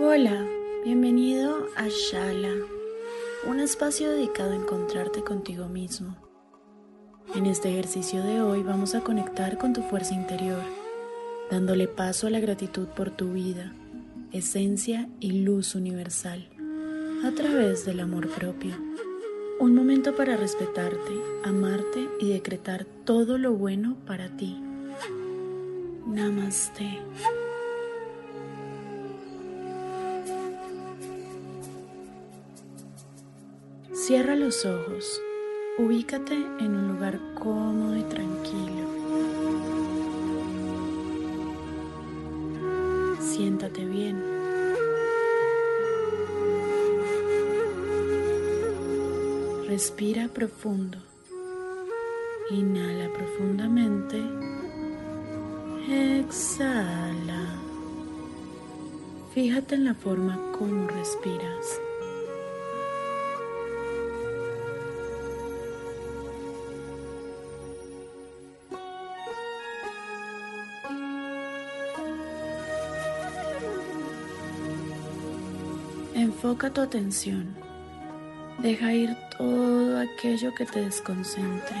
Hola, bienvenido a Shala, un espacio dedicado a encontrarte contigo mismo. En este ejercicio de hoy vamos a conectar con tu fuerza interior, dándole paso a la gratitud por tu vida, esencia y luz universal, a través del amor propio. Un momento para respetarte, amarte y decretar todo lo bueno para ti. Namaste. Cierra los ojos. Ubícate en un lugar cómodo y tranquilo. Siéntate bien. Respira profundo. Inhala profundamente. Exhala. Fíjate en la forma como respiras. Enfoca tu atención. Deja ir todo aquello que te desconcentre.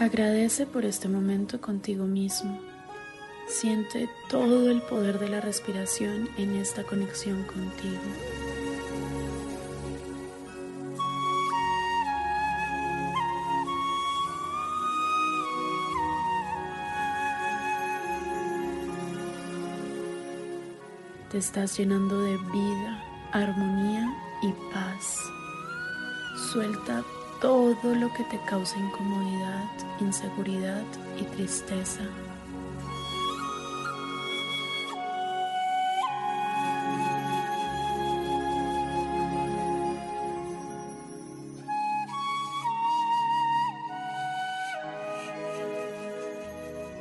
Agradece por este momento contigo mismo. Siente todo el poder de la respiración en esta conexión contigo. Te estás llenando de vida, armonía y paz. Suelta todo lo que te causa incomodidad, inseguridad y tristeza.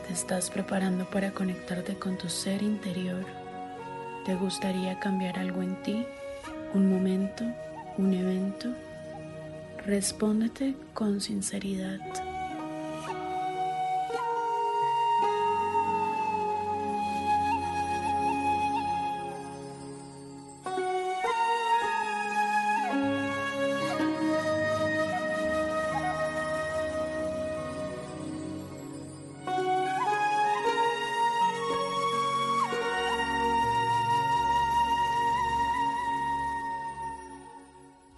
Te estás preparando para conectarte con tu ser interior. ¿Te gustaría cambiar algo en ti? ¿Un momento? ¿Un evento? Respóndete con sinceridad.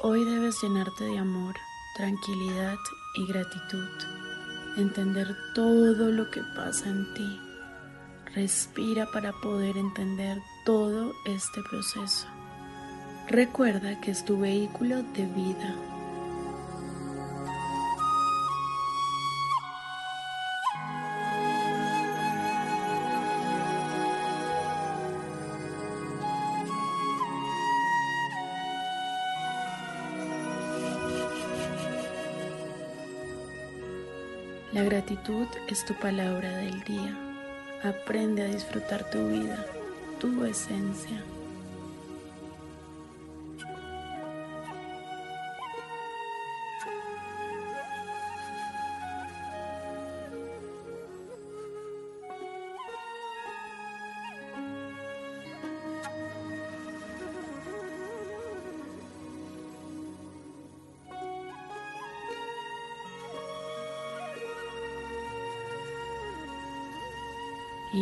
Hoy debes llenarte de amor, tranquilidad y gratitud. Entender todo lo que pasa en ti. Respira para poder entender todo este proceso. Recuerda que es tu vehículo de vida. La gratitud es tu palabra del día. Aprende a disfrutar tu vida, tu esencia.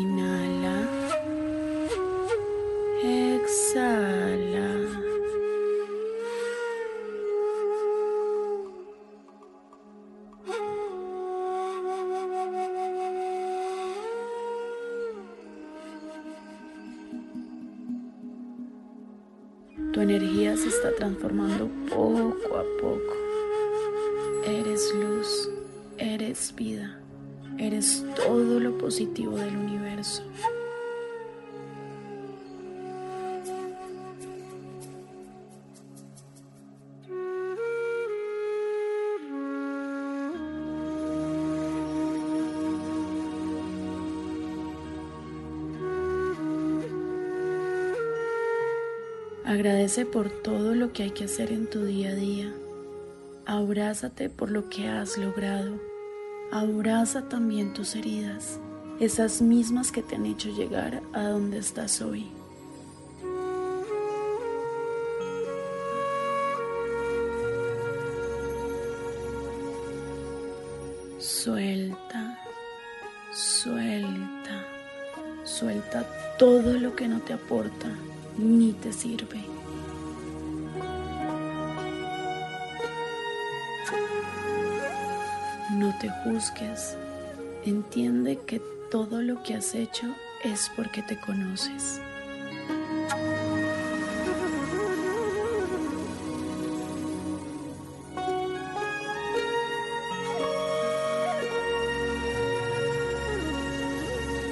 Inhala. Exhala. Tu energía se está transformando poco a poco. Eres luz, eres vida, eres todo lo positivo del universo. Agradece por todo lo que hay que hacer en tu día a día. Abrázate por lo que has logrado. Abraza también tus heridas, esas mismas que te han hecho llegar a donde estás hoy. Suelta, suelta, suelta todo lo que no te aporta ni te sirve. No te juzgues, entiende que todo lo que has hecho es porque te conoces.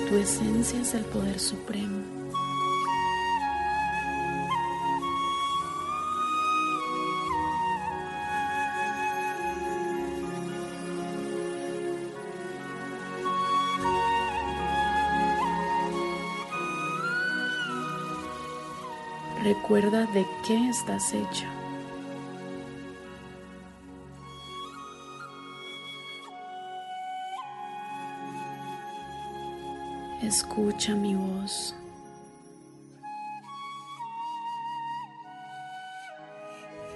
Tu esencia es el poder supremo. Recuerda de qué estás hecho. Escucha mi voz.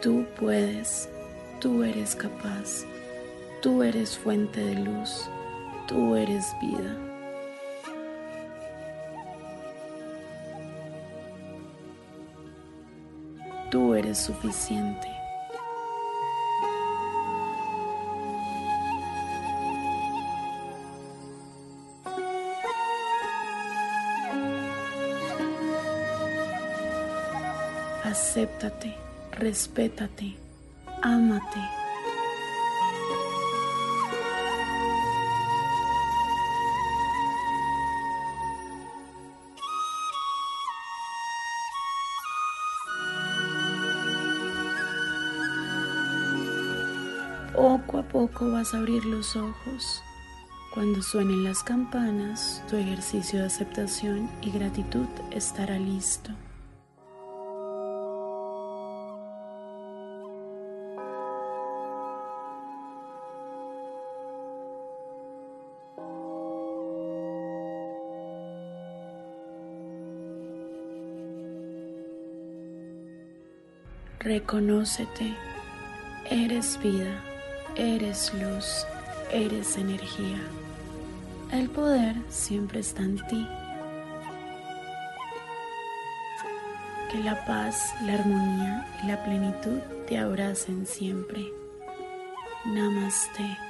Tú puedes, tú eres capaz, tú eres fuente de luz, tú eres vida. Eres suficiente. Acéptate, respétate, ámate. Poco a poco vas a abrir los ojos. Cuando suenen las campanas, tu ejercicio de aceptación y gratitud estará listo. Reconócete, eres vida, eres luz, eres energía. El poder siempre está en ti. Que la paz, la armonía y la plenitud te abracen siempre. Namaste.